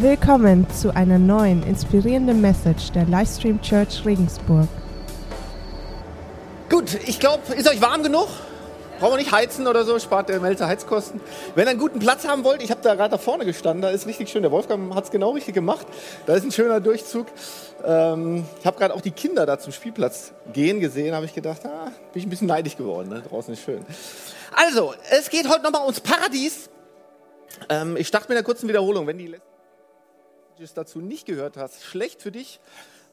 Willkommen zu einer neuen inspirierenden Message der Livestream Church Regensburg. Gut, ich glaube, ist euch warm genug? Brauchen wir nicht heizen oder so, spart der Melzer Heizkosten. Wenn ihr einen guten Platz haben wollt, ich habe da gerade da vorne gestanden, da ist richtig schön. Der Wolfgang hat es genau richtig gemacht. Da ist ein schöner Durchzug. Ähm, ich habe gerade auch die Kinder da zum Spielplatz gehen gesehen, habe ich gedacht, ah, bin ich ein bisschen neidisch geworden. Ne? Draußen ist schön. Also, es geht heute nochmal ums Paradies. Ähm, ich starte mit einer kurzen Wiederholung. Wenn die letzten Messages dazu nicht gehört hast, schlecht für dich.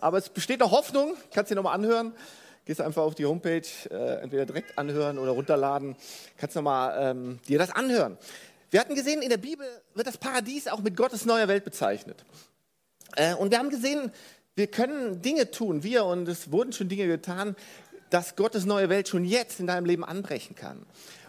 Aber es besteht noch Hoffnung. Ich kann es dir nochmal anhören. Gehst einfach auf die Homepage, äh, entweder direkt anhören oder runterladen. Kannst nochmal ähm, dir das anhören. Wir hatten gesehen, in der Bibel wird das Paradies auch mit Gottes neuer Welt bezeichnet. Äh, und wir haben gesehen, wir können Dinge tun, wir, und es wurden schon Dinge getan, dass Gottes neue Welt schon jetzt in deinem Leben anbrechen kann.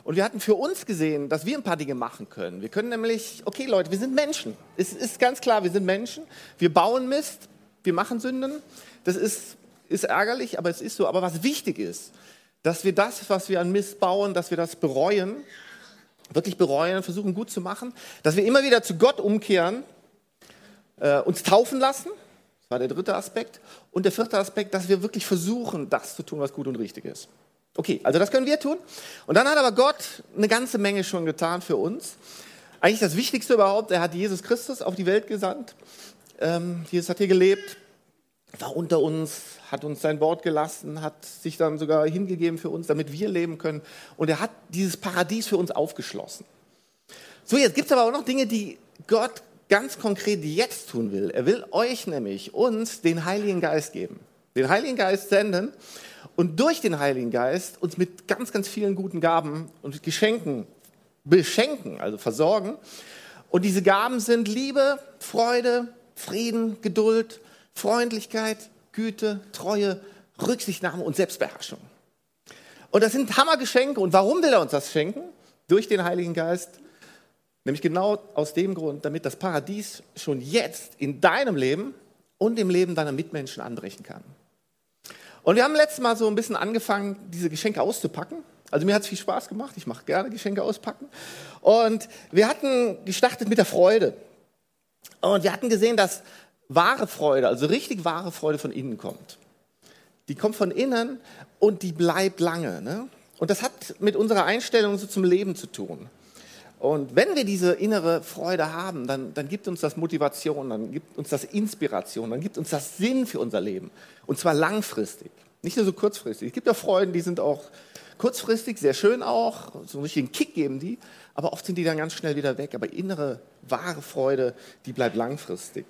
Und wir hatten für uns gesehen, dass wir ein paar Dinge machen können. Wir können nämlich, okay Leute, wir sind Menschen. Es ist ganz klar, wir sind Menschen. Wir bauen Mist, wir machen Sünden. Das ist ist ärgerlich, aber es ist so. Aber was wichtig ist, dass wir das, was wir an Mist bauen, dass wir das bereuen, wirklich bereuen, versuchen gut zu machen, dass wir immer wieder zu Gott umkehren, äh, uns taufen lassen, das war der dritte Aspekt, und der vierte Aspekt, dass wir wirklich versuchen, das zu tun, was gut und richtig ist. Okay, also das können wir tun. Und dann hat aber Gott eine ganze Menge schon getan für uns. Eigentlich das Wichtigste überhaupt, er hat Jesus Christus auf die Welt gesandt. Ähm, Jesus hat hier gelebt, war unter uns, hat uns sein Wort gelassen, hat sich dann sogar hingegeben für uns, damit wir leben können. Und er hat dieses Paradies für uns aufgeschlossen. So, jetzt gibt es aber auch noch Dinge, die Gott ganz konkret jetzt tun will. Er will euch nämlich, uns, den Heiligen Geist geben. Den Heiligen Geist senden und durch den Heiligen Geist uns mit ganz, ganz vielen guten Gaben und Geschenken beschenken, also versorgen. Und diese Gaben sind Liebe, Freude, Frieden, Geduld, Freundlichkeit, Güte, Treue, Rücksichtnahme und Selbstbeherrschung. Und das sind Hammergeschenke. Und warum will er uns das schenken? Durch den Heiligen Geist. Nämlich genau aus dem Grund, damit das Paradies schon jetzt in deinem Leben und im Leben deiner Mitmenschen anbrechen kann. Und wir haben letztes Mal so ein bisschen angefangen, diese Geschenke auszupacken. Also mir hat es viel Spaß gemacht. Ich mache gerne Geschenke auspacken. Und wir hatten gestartet mit der Freude. Und wir hatten gesehen, dass wahre Freude, also richtig wahre Freude von innen kommt. Die kommt von innen und die bleibt lange. Ne? Und das hat mit unserer Einstellung so zum Leben zu tun. Und wenn wir diese innere Freude haben, dann, dann gibt uns das Motivation, dann gibt uns das Inspiration, dann gibt uns das Sinn für unser Leben. Und zwar langfristig, nicht nur so kurzfristig. Es gibt ja Freuden, die sind auch kurzfristig, sehr schön auch, so einen richtigen Kick geben die, aber oft sind die dann ganz schnell wieder weg. Aber innere, wahre Freude, die bleibt langfristig.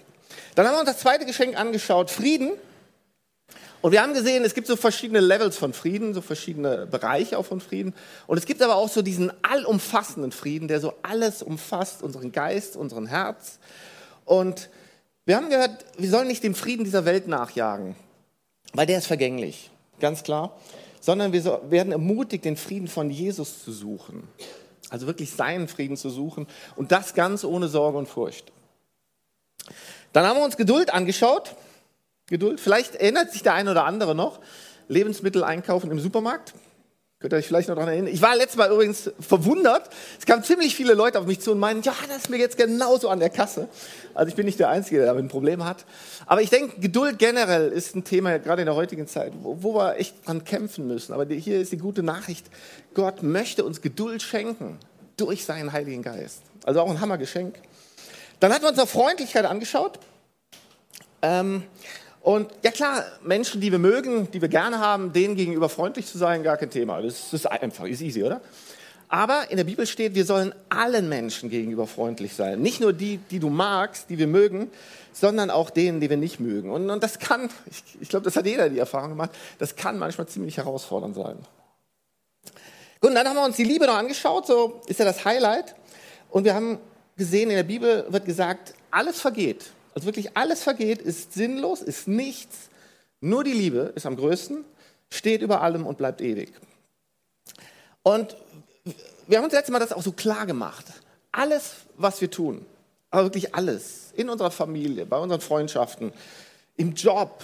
Dann haben wir uns das zweite Geschenk angeschaut, Frieden. Und wir haben gesehen, es gibt so verschiedene Levels von Frieden, so verschiedene Bereiche auch von Frieden. Und es gibt aber auch so diesen allumfassenden Frieden, der so alles umfasst, unseren Geist, unseren Herz. Und wir haben gehört, wir sollen nicht dem Frieden dieser Welt nachjagen, weil der ist vergänglich, ganz klar. Sondern wir werden ermutigt, den Frieden von Jesus zu suchen. Also wirklich seinen Frieden zu suchen. Und das ganz ohne Sorge und Furcht. Dann haben wir uns Geduld angeschaut. Geduld, vielleicht erinnert sich der eine oder andere noch. Lebensmittel einkaufen im Supermarkt. Könnt ihr euch vielleicht noch daran erinnern? Ich war letztes Mal übrigens verwundert. Es kamen ziemlich viele Leute auf mich zu und meinen, ja, das ist mir jetzt genauso an der Kasse. Also ich bin nicht der Einzige, der damit ein Problem hat. Aber ich denke, Geduld generell ist ein Thema, gerade in der heutigen Zeit, wo, wo wir echt dran kämpfen müssen. Aber hier ist die gute Nachricht. Gott möchte uns Geduld schenken durch seinen Heiligen Geist. Also auch ein Hammergeschenk. Dann hatten wir uns noch Freundlichkeit angeschaut. Ähm, und ja klar, Menschen, die wir mögen, die wir gerne haben, denen gegenüber freundlich zu sein, gar kein Thema. Das ist einfach, ist easy, oder? Aber in der Bibel steht, wir sollen allen Menschen gegenüber freundlich sein. Nicht nur die, die du magst, die wir mögen, sondern auch denen, die wir nicht mögen. Und, und das kann, ich, ich glaube, das hat jeder die Erfahrung gemacht, das kann manchmal ziemlich herausfordernd sein. Gut, und dann haben wir uns die Liebe noch angeschaut, so ist ja das Highlight. Und wir haben gesehen, in der Bibel wird gesagt, alles vergeht. Also wirklich alles vergeht, ist sinnlos, ist nichts. Nur die Liebe ist am größten, steht über allem und bleibt ewig. Und wir haben uns letztes Mal das auch so klar gemacht. Alles, was wir tun, aber wirklich alles, in unserer Familie, bei unseren Freundschaften, im Job,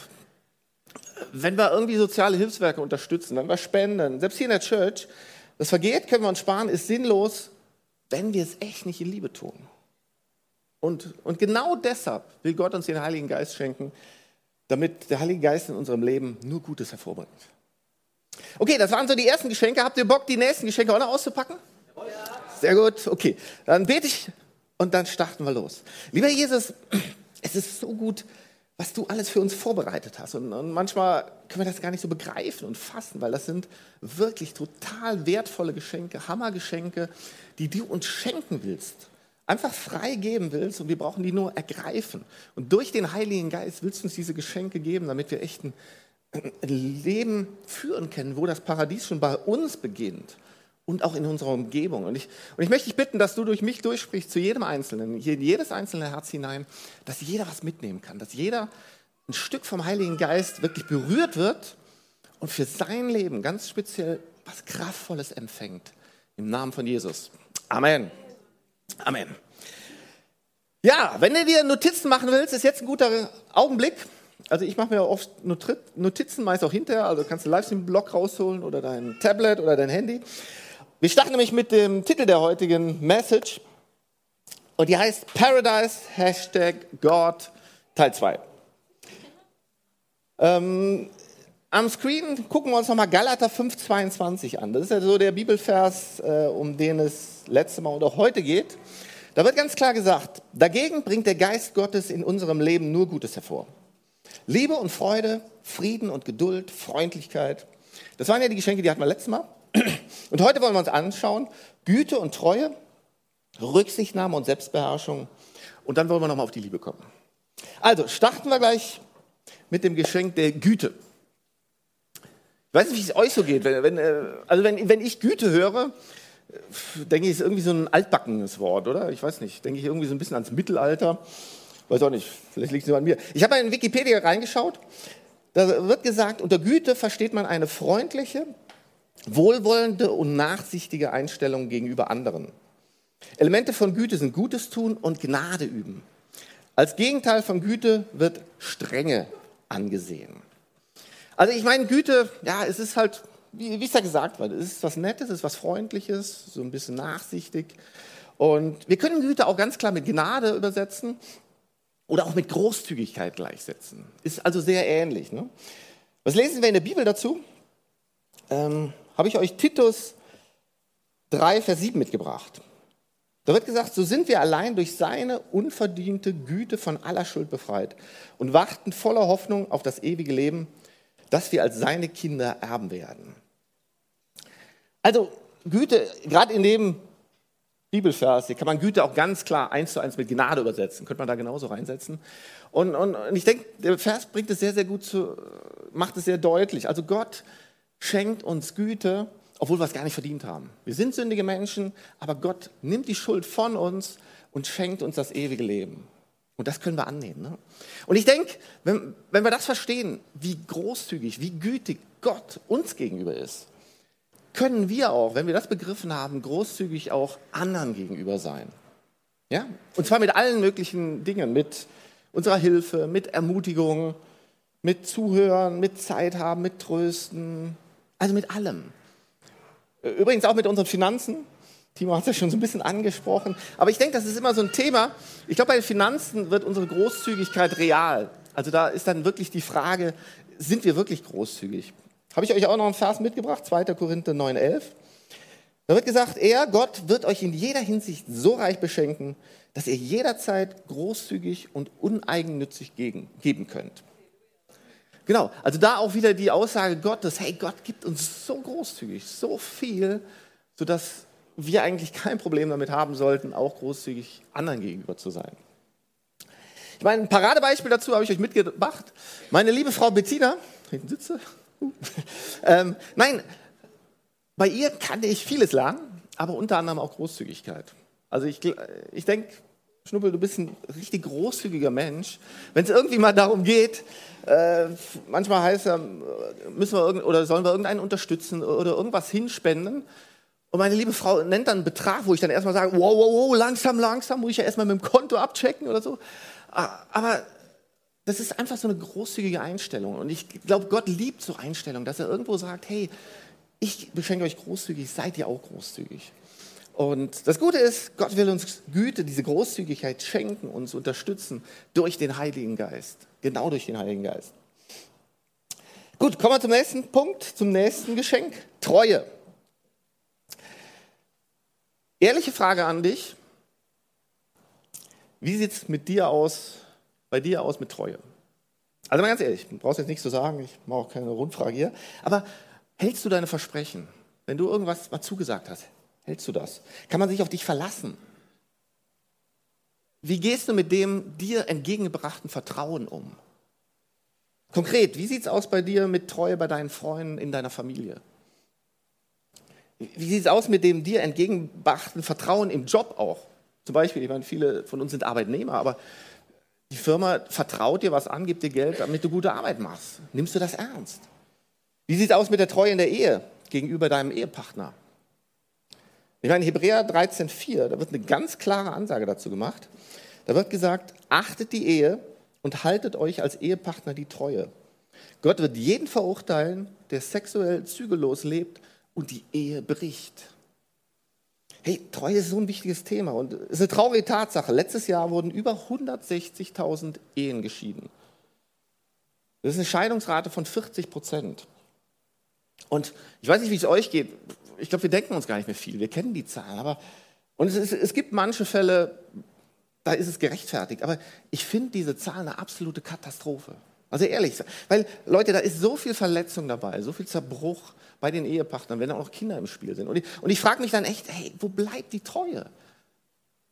wenn wir irgendwie soziale Hilfswerke unterstützen, wenn wir spenden, selbst hier in der Church, das vergeht, können wir uns sparen, ist sinnlos, wenn wir es echt nicht in Liebe tun. Und, und genau deshalb will Gott uns den Heiligen Geist schenken, damit der Heilige Geist in unserem Leben nur Gutes hervorbringt. Okay, das waren so die ersten Geschenke. Habt ihr Bock, die nächsten Geschenke auch noch auszupacken? Sehr gut, okay. Dann bete ich und dann starten wir los. Lieber Jesus, es ist so gut, was du alles für uns vorbereitet hast. Und, und, manchmal können wir das gar nicht so begreifen und fassen, weil das sind wirklich total wertvolle Geschenke, Hammergeschenke, die du uns schenken willst. Einfach frei geben willst und wir brauchen die nur ergreifen. Und durch den Heiligen Geist willst du uns diese Geschenke geben, damit wir echt ein, Leben führen können, wo das Paradies schon bei uns beginnt und auch in unserer Umgebung. Und ich, und ich möchte dich bitten, dass du durch mich durchsprichst zu jedem Einzelnen, in jedes einzelne Herz hinein, dass jeder was mitnehmen kann, dass jeder ein Stück vom Heiligen Geist wirklich berührt wird und für sein Leben ganz speziell was Kraftvolles empfängt. Im Namen von Jesus. Amen. Amen. Ja, wenn du dir Notizen machen willst, ist jetzt ein guter Augenblick. Also ich mache mir oft Notizen, meist auch hinterher. Also kannst du Livestream-Blog rausholen oder dein Tablet oder dein Handy. Wir starten nämlich mit dem Titel der heutigen Message und die heißt Paradise Hashtag God Teil 2. Ähm, am Screen gucken wir uns nochmal Galater 5,22 an. Das ist ja so der Bibelvers, äh, um den es letzte Mal auch heute geht. Da wird ganz klar gesagt, dagegen bringt der Geist Gottes in unserem Leben nur Gutes hervor. Liebe und Freude, Frieden und Geduld, Freundlichkeit. Das waren ja die Geschenke, die hatten wir letztes Mal. Und heute wollen wir uns anschauen, Güte und Treue, Rücksichtnahme und Selbstbeherrschung. Und dann wollen wir nochmal auf die Liebe kommen. Also starten wir gleich mit dem Geschenk der Güte. Ich weiß nicht, wie es euch so geht. Wenn, wenn, äh, also wenn, wenn ich Güte höre, denke ich, ist irgendwie so ein altbackenes Wort, oder? Ich weiß nicht. Denke ich irgendwie so ein bisschen ans Mittelalter. Weiß auch nicht. Vielleicht liegt es nur an mir. Ich habe in Wikipedia reingeschaut. Da wird gesagt, unter Güte versteht man eine freundliche, wohlwollende und nachsichtige Einstellung gegenüber anderen. Elemente von Güte sind Gutes tun und Gnade üben. Als Gegenteil von Güte wird Strenge angesehen. Also ich meine, Güte, ja, es ist halt, wie, wie es ja gesagt wird, es ist was Nettes, es ist was Freundliches, so ein bisschen nachsichtig. Und wir können Güte auch ganz klar mit Gnade übersetzen oder auch mit Großzügigkeit gleichsetzen. Ist also sehr ähnlich. Ne? Was lesen wir in der Bibel dazu? Ähm, habe ich euch Titus 3, Vers 7 mitgebracht. Da wird gesagt, so sind wir allein durch seine unverdiente Güte von aller Schuld befreit und warten voller Hoffnung auf das ewige Leben, das wir als seine Kinder erben werden. Also Güte, gerade in dem Bibelvers, hier kann man Güte auch ganz klar eins zu eins mit Gnade übersetzen. Könnte man da genauso reinsetzen. Und, und, und ich denke, der Vers bringt es sehr, sehr gut zu, macht es sehr deutlich. Also Gott schenkt uns Güte, obwohl wir es gar nicht verdient haben. Wir sind sündige Menschen, aber Gott nimmt die Schuld von uns und schenkt uns das ewige Leben. Und das können wir annehmen. Ne? Und ich denke, wenn, wenn wir das verstehen, wie großzügig, wie gütig Gott uns gegenüber ist, können wir auch, wenn wir das begriffen haben, großzügig auch anderen gegenüber sein. Ja? Und zwar mit allen möglichen Dingen, mit unserer Hilfe, mit Ermutigung, mit Zuhören, mit Zeit haben, mit Trösten, also mit allem. Übrigens auch mit unseren Finanzen. Timo hat es ja schon so ein bisschen angesprochen. Aber ich denke, das ist immer so ein Thema. Ich glaube, bei den Finanzen wird unsere Großzügigkeit real. Also da ist dann wirklich die Frage, sind wir wirklich großzügig? Habe ich euch auch noch einen Vers mitgebracht, 2. Korinther 9,11. Da wird gesagt, er, Gott, wird euch in jeder Hinsicht so reich beschenken, dass ihr jederzeit großzügig und uneigennützig geben könnt. Genau, also da auch wieder die Aussage Gottes, hey, Gott gibt uns so großzügig, so viel, sodass wir eigentlich kein Problem damit haben sollten, auch großzügig anderen gegenüber zu sein. Ich meine, ein Paradebeispiel dazu habe ich euch mitgebracht. Meine liebe Frau Bettina, hinten sitze. ähm, nein, bei ihr kann ich vieles lernen, aber unter anderem auch Großzügigkeit. Also ich, ich denke, Schnuppel, du bist ein richtig großzügiger Mensch. Wenn es irgendwie mal darum geht, äh, manchmal heißt es, müssen wir oder sollen wir irgendeinen unterstützen oder irgendwas hinspenden. Und meine liebe Frau nennt dann einen Betrag, wo ich dann erstmal sage, wow, wow, wow, langsam, langsam, muss ich ja erstmal mit dem Konto abchecken oder so. Aber das ist einfach so eine großzügige Einstellung. Und ich glaube, Gott liebt so Einstellungen, dass er irgendwo sagt, hey, ich beschenke euch großzügig, seid ihr auch großzügig. Und das Gute ist, Gott will uns Güte, diese Großzügigkeit schenken, uns unterstützen durch den Heiligen Geist. Genau durch den Heiligen Geist. Gut, kommen wir zum nächsten Punkt, zum nächsten Geschenk. Treue. Ehrliche Frage an dich. Wie sieht es mit dir aus, bei dir aus mit Treue? Also mal ganz ehrlich, du brauchst jetzt nichts zu sagen, ich mache auch keine Rundfrage hier. Aber hältst du deine Versprechen? Wenn du irgendwas mal zugesagt hast, hältst du das? Kann man sich auf dich verlassen? Wie gehst du mit dem dir entgegengebrachten Vertrauen um? Konkret, wie sieht es aus bei dir mit Treue bei deinen Freunden in deiner Familie? Wie sieht es aus mit dem dir entgegengebrachten Vertrauen im Job auch? Zum Beispiel, ich meine, viele von uns sind Arbeitnehmer, aber die Firma vertraut dir was an, gibt dir Geld, damit du gute Arbeit machst. Nimmst du das ernst? Wie sieht es aus mit der Treue in der Ehe gegenüber deinem Ehepartner? Ich meine, Hebräer 13,4, da wird eine ganz klare Ansage dazu gemacht. Da wird gesagt, achtet die Ehe und haltet euch als Ehepartner die Treue. Gott wird jeden verurteilen, der sexuell zügellos lebt und die Ehe bricht. Hey, Treue ist so ein wichtiges Thema und es ist eine traurige Tatsache. Letztes Jahr wurden über 160.000 Ehen geschieden. Das ist eine Scheidungsrate von 40 Prozent. Und ich weiß nicht, wie es euch geht. Ich glaube, wir denken uns gar nicht mehr viel. Wir kennen die Zahlen. Aber, und es, ist, es gibt manche Fälle, da ist es gerechtfertigt. Aber ich finde diese Zahlen eine absolute Katastrophe. Also ehrlich, weil Leute, da ist so viel Verletzung dabei, so viel Zerbruch bei den Ehepartnern, wenn auch noch Kinder im Spiel sind. Und ich, und ich frage mich dann echt, hey, wo bleibt die Treue?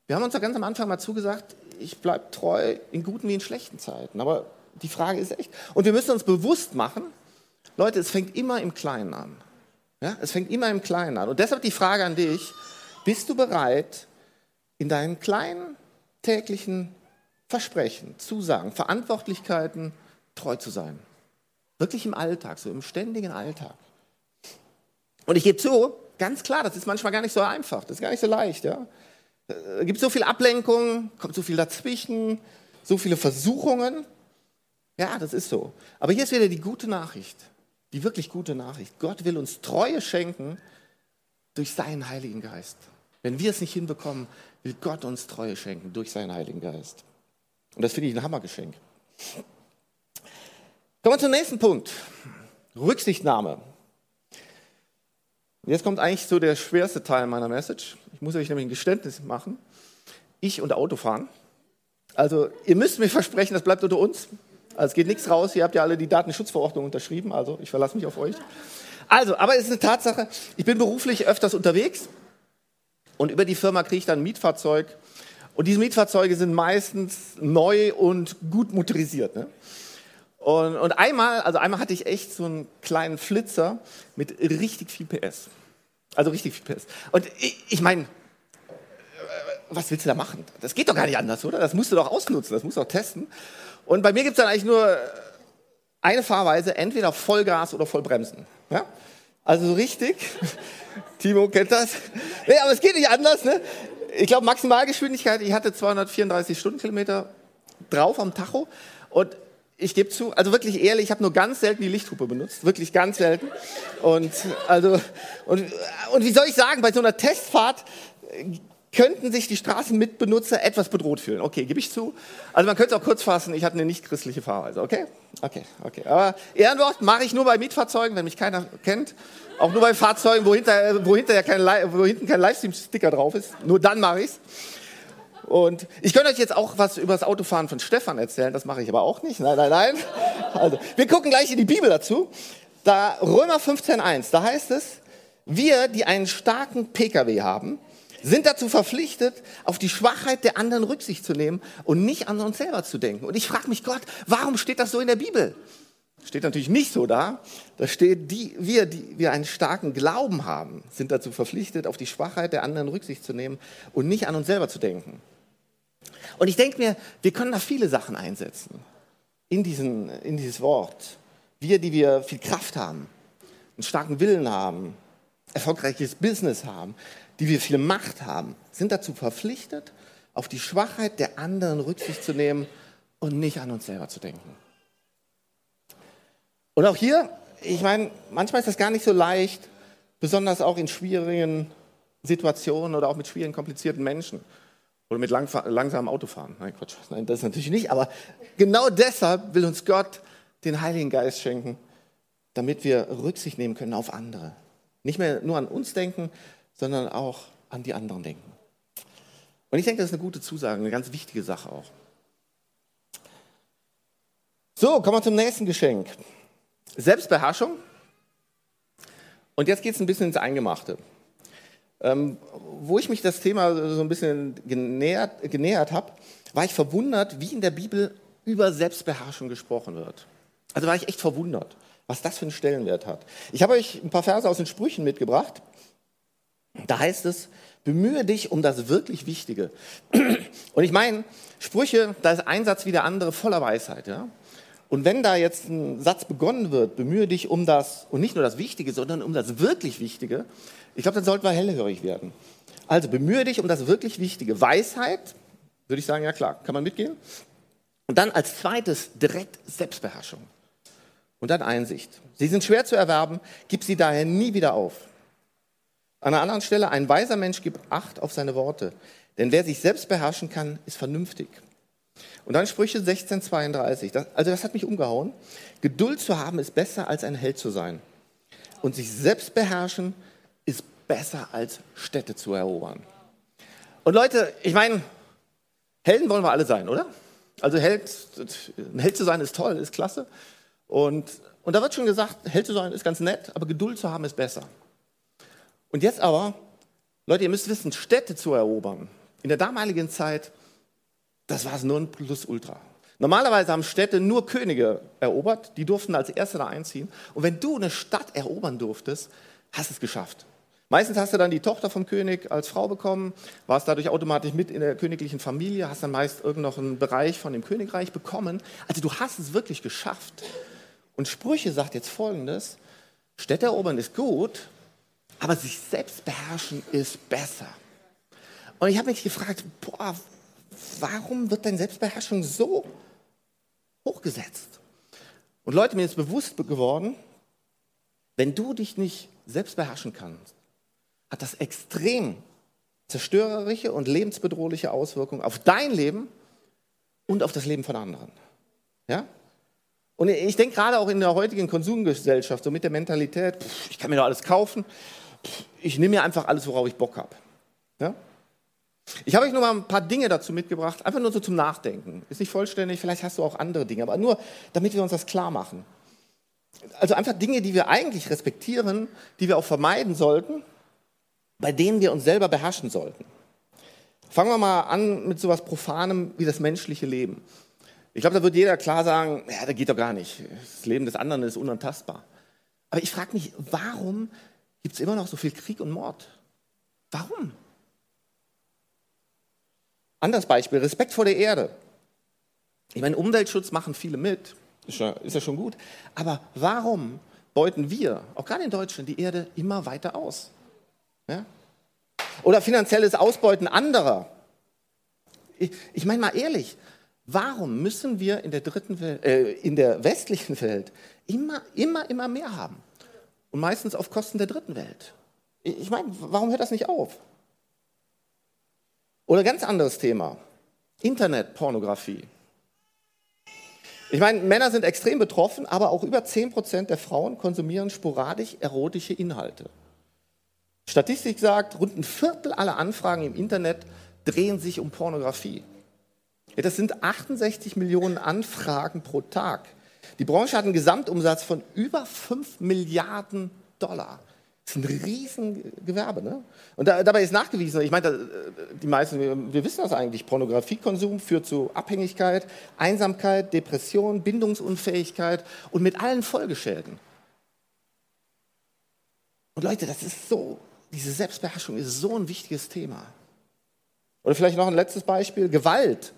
Wir haben uns ja ganz am Anfang mal zugesagt, ich bleibe treu in guten wie in schlechten Zeiten. Aber die Frage ist echt, und wir müssen uns bewusst machen, Leute, es fängt immer im Kleinen an. Ja, es fängt immer im Kleinen an. Und deshalb die Frage an dich, bist du bereit, in deinen kleinen täglichen Versprechen, Zusagen, Verantwortlichkeiten treu zu sein? Wirklich im Alltag, so im ständigen Alltag. Und ich gebe zu, ganz klar, das ist manchmal gar nicht so einfach, das ist gar nicht so leicht. Ja? Es gibt so viel Ablenkung, kommt so viel dazwischen, so viele Versuchungen. Ja, das ist so. Aber hier ist wieder die gute Nachricht, die wirklich gute Nachricht. Gott will uns Treue schenken durch seinen Heiligen Geist. Wenn wir es nicht hinbekommen, will Gott uns Treue schenken durch seinen Heiligen Geist. Und das finde ich ein Hammergeschenk. Kommen wir zum nächsten Punkt. Rücksichtnahme. Jetzt kommt eigentlich so der schwerste Teil meiner Message. Ich muss euch nämlich ein Geständnis machen. Ich und Autofahren. Also ihr müsst mir versprechen, das bleibt unter uns. Also es geht nichts raus. Ihr habt ja alle die Datenschutzverordnung unterschrieben. Also ich verlasse mich auf euch. Also, aber es ist eine Tatsache. Ich bin beruflich öfters unterwegs und über die Firma kriege ich dann ein Mietfahrzeug. Und diese Mietfahrzeuge sind meistens neu und gut motorisiert. Ne? Und, und einmal, also einmal hatte ich echt so einen kleinen Flitzer mit richtig viel PS. Also richtig viel PS. Und ich, ich meine, was willst du da machen? Das geht doch gar nicht anders, oder? Das musst du doch ausnutzen, das musst du doch testen. Und bei mir gibt es dann eigentlich nur eine Fahrweise, entweder Vollgas oder Vollbremsen. Ja? Also so richtig. Timo kennt das. Nee, aber es geht nicht anders. Ne? Ich glaube, Maximalgeschwindigkeit, ich hatte 234 Stundenkilometer drauf am Tacho. Und ich gebe zu, also wirklich ehrlich, ich habe nur ganz selten die Lichthupe benutzt, wirklich ganz selten. Und also und, und wie soll ich sagen, bei so einer Testfahrt könnten sich die Straßenmitbenutzer etwas bedroht fühlen. Okay, gebe ich zu. Also man könnte es auch kurz fassen, ich hatte eine nicht christliche Fahrweise. Okay, okay, okay. Aber Ehrenwort mache ich nur bei Mietfahrzeugen, wenn mich keiner kennt. Auch nur bei Fahrzeugen, wo, hinter, wo, hinterher kein, wo hinten kein Livestream-Sticker drauf ist. Nur dann mache ich es. Und ich könnte euch jetzt auch was über das Autofahren von Stefan erzählen, das mache ich aber auch nicht. Nein, nein, nein. Also, wir gucken gleich in die Bibel dazu. Da Römer 15.1, da heißt es, wir, die einen starken Pkw haben, sind dazu verpflichtet, auf die Schwachheit der anderen Rücksicht zu nehmen und nicht an uns selber zu denken. Und ich frage mich, Gott, warum steht das so in der Bibel? Steht natürlich nicht so da. Da steht, die, wir, die wir einen starken Glauben haben, sind dazu verpflichtet, auf die Schwachheit der anderen Rücksicht zu nehmen und nicht an uns selber zu denken. Und ich denke mir, wir können da viele Sachen einsetzen in, diesen, in dieses Wort. Wir, die wir viel Kraft haben, einen starken Willen haben, erfolgreiches Business haben, die wir viel Macht haben, sind dazu verpflichtet, auf die Schwachheit der anderen Rücksicht zu nehmen und nicht an uns selber zu denken. Und auch hier, ich meine, manchmal ist das gar nicht so leicht, besonders auch in schwierigen Situationen oder auch mit schwierigen, komplizierten Menschen. Oder mit lang, langsamem Autofahren. Nein, Quatsch, nein, das natürlich nicht. Aber genau deshalb will uns Gott den Heiligen Geist schenken, damit wir Rücksicht nehmen können auf andere. Nicht mehr nur an uns denken, sondern auch an die anderen denken. Und ich denke, das ist eine gute Zusage, eine ganz wichtige Sache auch. So, kommen wir zum nächsten Geschenk. Selbstbeherrschung. Und jetzt geht es ein bisschen ins Eingemachte. Ähm, wo ich mich das Thema so ein bisschen genähert, genähert habe, war ich verwundert, wie in der Bibel über Selbstbeherrschung gesprochen wird. Also war ich echt verwundert, was das für einen Stellenwert hat. Ich habe euch ein paar Verse aus den Sprüchen mitgebracht. Da heißt es, bemühe dich um das wirklich Wichtige. Und ich meine, Sprüche, da ist ein Satz wie der andere voller Weisheit. Ja? Und wenn da jetzt ein Satz begonnen wird, bemühe dich um das, und nicht nur das Wichtige, sondern um das wirklich Wichtige, ich glaube, dann sollten wir hellhörig werden. Also bemühe dich um das wirklich Wichtige. Weisheit, würde ich sagen, ja klar, kann man mitgehen. Und dann als zweites direkt Selbstbeherrschung. Und dann Einsicht. Sie sind schwer zu erwerben, gib sie daher nie wieder auf. An einer anderen Stelle, ein weiser Mensch gibt Acht auf seine Worte. Denn wer sich selbst beherrschen kann, ist vernünftig. Und dann Sprüche 1632. Das, also das hat mich umgehauen. Geduld zu haben ist besser als ein Held zu sein. Und sich selbst beherrschen ist besser als Städte zu erobern. Und Leute, ich meine, Helden wollen wir alle sein, oder? Also Held, ein Held zu sein ist toll, ist klasse. Und, und da wird schon gesagt, Held zu sein ist ganz nett, aber Geduld zu haben ist besser. Und jetzt aber, Leute, ihr müsst wissen, Städte zu erobern, in der damaligen Zeit das war es nur ein Plus-Ultra. Normalerweise haben Städte nur Könige erobert, die durften als Erste da einziehen. Und wenn du eine Stadt erobern durftest, hast du es geschafft. Meistens hast du dann die Tochter vom König als Frau bekommen, warst dadurch automatisch mit in der königlichen Familie, hast dann meist irgendeinen Bereich von dem Königreich bekommen. Also du hast es wirklich geschafft. Und Sprüche sagt jetzt Folgendes, Städte erobern ist gut, aber sich selbst beherrschen ist besser. Und ich habe mich gefragt, boah, warum wird deine Selbstbeherrschung so hochgesetzt? Und Leute, mir ist bewusst geworden, wenn du dich nicht selbst beherrschen kannst, hat das extrem zerstörerische und lebensbedrohliche Auswirkungen auf dein Leben und auf das Leben von anderen. Ja? Und ich denke gerade auch in der heutigen Konsumgesellschaft, so mit der Mentalität, pff, ich kann mir doch alles kaufen, pff, ich nehme mir einfach alles, worauf ich Bock habe. Ja? Ich habe euch nur mal ein paar Dinge dazu mitgebracht, einfach nur so zum Nachdenken. Ist nicht vollständig, vielleicht hast du auch andere Dinge, aber nur, damit wir uns das klar machen. Also einfach Dinge, die wir eigentlich respektieren, die wir auch vermeiden sollten, bei denen wir uns selber beherrschen sollten. Fangen wir mal an mit so etwas Profanem wie das menschliche Leben. Ich glaube, da wird jeder klar sagen, ja, das geht doch gar nicht. Das Leben des anderen ist unantastbar. Aber ich frage mich, warum gibt es immer noch so viel Krieg und Mord? Warum? Anderes Beispiel, Respekt vor der Erde. Ich meine, Umweltschutz machen viele mit, ist ja, ist ja schon gut. Aber warum beuten wir, auch gerade in Deutschland, die Erde immer weiter aus? Ja? Oder finanzielles Ausbeuten anderer. Ich, ich meine mal ehrlich, warum müssen wir in der dritten Welt, äh, in der westlichen Welt immer, immer, immer mehr haben? Und meistens auf Kosten der dritten Welt. Ich meine, warum hört das nicht auf? Oder ganz anderes Thema. Internetpornografie. Ich meine, Männer sind extrem betroffen, aber auch über 10% der Frauen konsumieren sporadisch erotische Inhalte. Statistik sagt, rund ein Viertel aller Anfragen im Internet drehen sich um Pornografie. Das sind 68 Millionen Anfragen pro Tag. Die Branche hat einen Gesamtumsatz von über 5 Milliarden Dollar. Das ist ein Riesengewerbe. Ne? Und da, dabei ist nachgewiesen, ich meine, äh, die meisten, wir, wir, wissen das eigentlich, Pornografiekonsum führt zu Abhängigkeit, Einsamkeit, Depression, Bindungsunfähigkeit und mit allen Folgeschäden. Und Leute, das ist so, diese Selbstbeherrschung ist so ein wichtiges Thema. Oder vielleicht noch ein letztes Beispiel, Gewalt.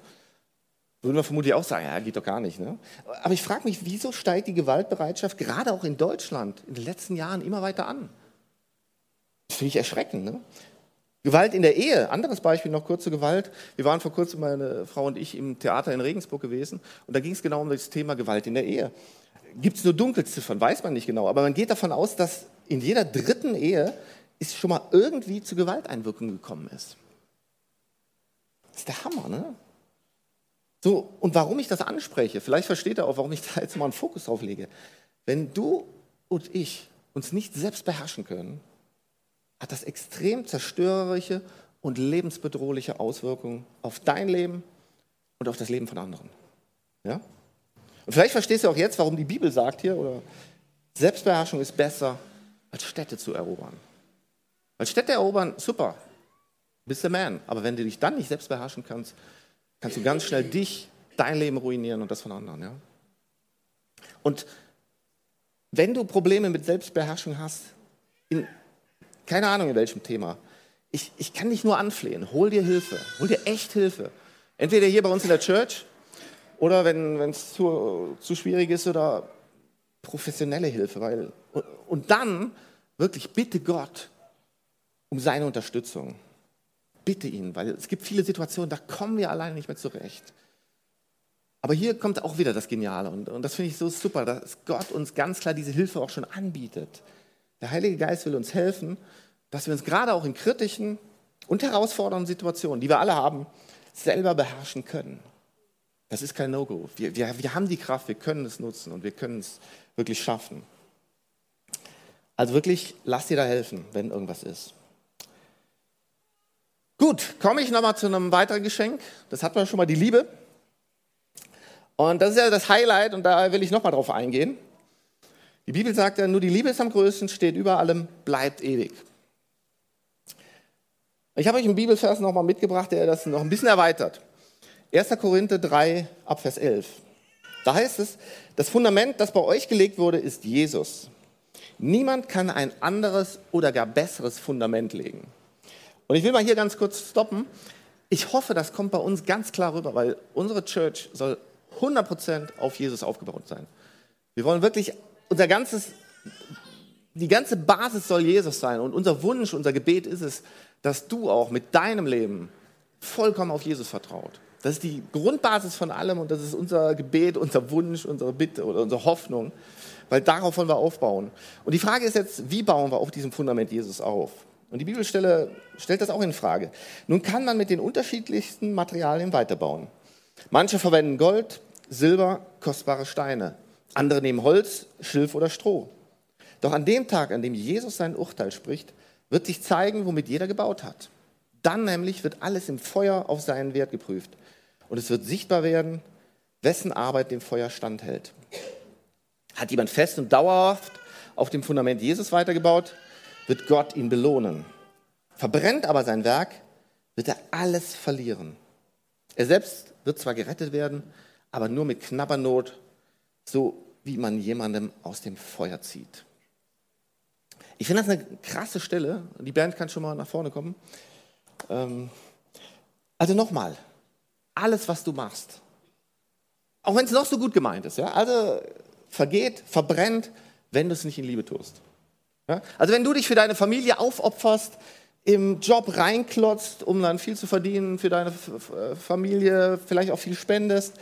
Würden wir vermutlich auch sagen, ja, geht doch gar nicht. Ne? Aber ich frage mich, wieso steigt die Gewaltbereitschaft gerade auch in Deutschland in den letzten Jahren immer weiter an? Das finde ich erschreckend. Ne? Gewalt in der Ehe, anderes Beispiel noch kurze Gewalt. Wir waren vor kurzem, meine Frau und ich, im Theater in Regensburg gewesen und da ging es genau um das Thema Gewalt in der Ehe. Gibt es nur Dunkelziffern, weiß man nicht genau, aber man geht davon aus, dass in jeder dritten Ehe ist schon mal irgendwie zu Gewalteinwirkung gekommen ist. Das ist der Hammer, ne? So, und warum ich das anspreche, vielleicht versteht ihr auch, warum ich da jetzt mal einen Fokus drauf lege. Wenn du und ich uns nicht selbst beherrschen können, hat das extrem zerstörerische und lebensbedrohliche Auswirkungen auf dein Leben und auf das Leben von anderen. Ja? Und vielleicht verstehst du auch jetzt, warum die Bibel sagt hier, oder Selbstbeherrschung ist besser, als Städte zu erobern. Weil Städte erobern, super, bist der Man. Aber wenn du dich dann nicht selbst beherrschen kannst, kannst du ganz schnell dich, dein Leben ruinieren und das von anderen. Ja? Und wenn du Probleme mit Selbstbeherrschung hast, in, keine Ahnung in welchem Thema, ich, ich kann dich nur anflehen, hol dir Hilfe, hol dir echt Hilfe. Entweder hier bei uns in der Church oder wenn es zu, zu schwierig ist oder professionelle Hilfe. Weil, und, dann wirklich bitte Gott um seine Unterstützung. Bitte ihn, weil es gibt viele Situationen, da kommen wir alleine nicht mehr zurecht. Aber hier kommt auch wieder das Geniale und, und das finde ich so super, dass Gott uns ganz klar diese Hilfe auch schon anbietet. Der Heilige Geist will uns helfen, dass wir uns gerade auch in kritischen und herausfordernden Situationen, die wir alle haben, selber beherrschen können. Das ist kein No-Go. Wir, wir, wir haben die Kraft, wir können es nutzen und wir können es wirklich schaffen. Also wirklich, lass dir da helfen, wenn irgendwas ist. Gut, komme ich nochmal zu einem weiteren Geschenk. Das hatten wir schon mal, die Liebe. Und das ist ja das Highlight und da will ich nochmal drauf eingehen. Die Bibel sagt ja, nur die Liebe ist am größten, steht über allem, bleibt ewig. Ich habe euch einen Bibelvers nochmal mitgebracht, der das noch ein bisschen erweitert. 1. Korinther 3, Abvers 11. Da heißt es, das Fundament, das bei euch gelegt wurde, ist Jesus. Niemand kann ein anderes oder gar besseres Fundament legen. Und ich will mal hier ganz kurz stoppen. Ich hoffe, das kommt bei uns ganz klar rüber, weil unsere Church soll 100% auf Jesus aufgebaut sein. Wir wollen wirklich, unser ganzes, die ganze Basis soll Jesus sein. Und unser Wunsch, unser Gebet ist es, dass du auch mit deinem Leben vollkommen auf Jesus vertraut. Das ist die Grundbasis von allem und das ist unser Gebet, unser Wunsch, unsere Bitte oder unsere Hoffnung, weil darauf wollen wir aufbauen. Und die Frage ist jetzt, wie bauen wir auf diesem Fundament Jesus auf? Und die Bibelstelle stellt das auch in Frage. Nun kann man mit den unterschiedlichsten Materialien weiterbauen. Manche verwenden Gold, Silber, kostbare Steine. Andere nehmen Holz, Schilf oder Stroh. Doch an dem Tag, an dem Jesus sein Urteil spricht, wird sich zeigen, womit jeder gebaut hat. Dann nämlich wird alles im Feuer auf seinen Wert geprüft. Und es wird sichtbar werden, wessen Arbeit dem Feuer standhält. Hat jemand fest und dauerhaft auf dem Fundament Jesus weitergebaut, wird Gott ihn belohnen. Verbrennt aber sein Werk, wird er alles verlieren. Er selbst wird zwar gerettet werden, aber nur mit knapper Not, so wie man jemandem aus dem Feuer zieht. Ich finde das eine krasse Stelle. Die Band kann schon mal nach vorne kommen. Ähm, also nochmal, alles, was du machst. Auch wenn es noch so gut gemeint ist. Ja? Also vergeht, verbrennt, wenn du es nicht in Liebe tust. Ja? Also wenn du dich für deine Familie aufopferst, im Job reinklotzt, um dann viel zu verdienen für deine Familie, vielleicht auch viel spendest,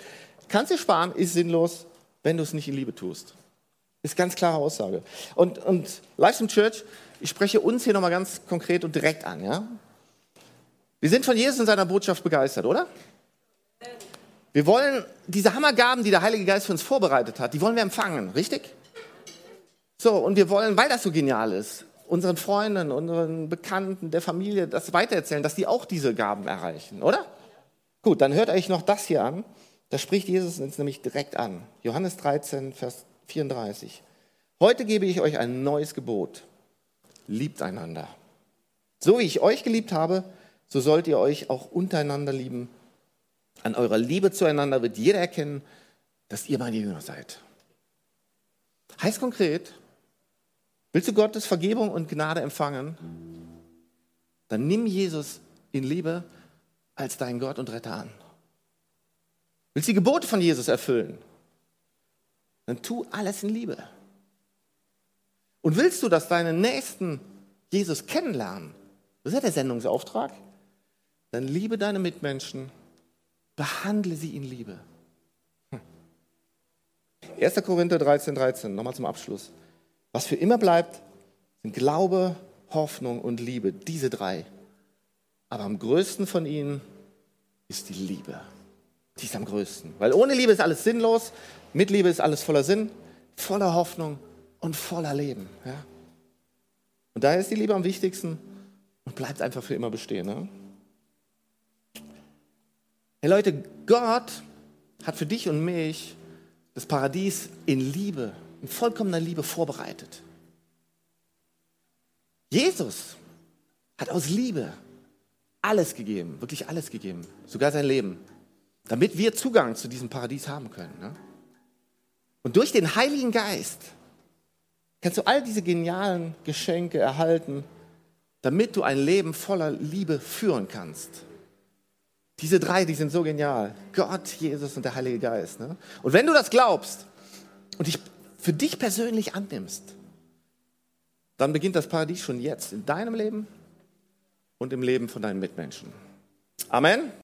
kannst du sparen, ist sinnlos, wenn du es nicht in Liebe tust. Ist ganz klare Aussage. Und, und Livestream Church, ich spreche uns hier nochmal ganz konkret und direkt an. Ja? Wir sind von Jesus und seiner Botschaft begeistert, oder? Wir wollen diese Hammergaben, die der Heilige Geist für uns vorbereitet hat, die wollen wir empfangen, richtig? So, und wir wollen, weil das so genial ist, unseren Freunden, unseren Bekannten, der Familie das weitererzählen, dass die auch diese Gaben erreichen, oder? Gut, dann hört euch noch das hier an. Da spricht Jesus uns nämlich direkt an. Johannes 13, Vers 34. Heute gebe ich euch ein neues Gebot. Liebt einander. So wie ich euch geliebt habe, so sollt ihr euch auch untereinander lieben. An eurer Liebe zueinander wird jeder erkennen, dass ihr meine Jünger seid. Heißt konkret, willst du Gottes Vergebung und Gnade empfangen, dann nimm Jesus in Liebe als dein Gott und Retter an. Willst die Gebote von Jesus erfüllen, dann tu alles in Liebe. Und willst du, dass deine Nächsten Jesus kennenlernen, das ist ja der Sendungsauftrag, dann liebe deine Mitmenschen Behandle sie in Liebe. 1. Korinther 13, 13, nochmal zum Abschluss. Was für immer bleibt, sind Glaube, Hoffnung und Liebe. Diese drei. Aber am größten von ihnen ist die Liebe. Die ist am größten. Weil ohne Liebe ist alles sinnlos, mit Liebe ist alles voller Sinn, voller Hoffnung und voller Leben. Ja? Und daher ist die Liebe am wichtigsten und bleibt einfach für immer bestehen. Ne? Hey Leute, Gott hat für dich und mich das Paradies in Liebe, in vollkommener Liebe vorbereitet. Jesus hat aus Liebe alles gegeben, wirklich alles gegeben, sogar sein Leben, damit wir Zugang zu diesem Paradies haben können. Ne? Und durch den Heiligen Geist kannst du all diese genialen Geschenke erhalten, damit du ein Leben voller Liebe führen kannst. Diese drei, die sind so genial. Gott, Jesus und der Heilige Geist. Ne? Und wenn du das glaubst und dich für dich persönlich annimmst, dann beginnt das Paradies schon jetzt in deinem Leben und im Leben von deinen Mitmenschen. Amen.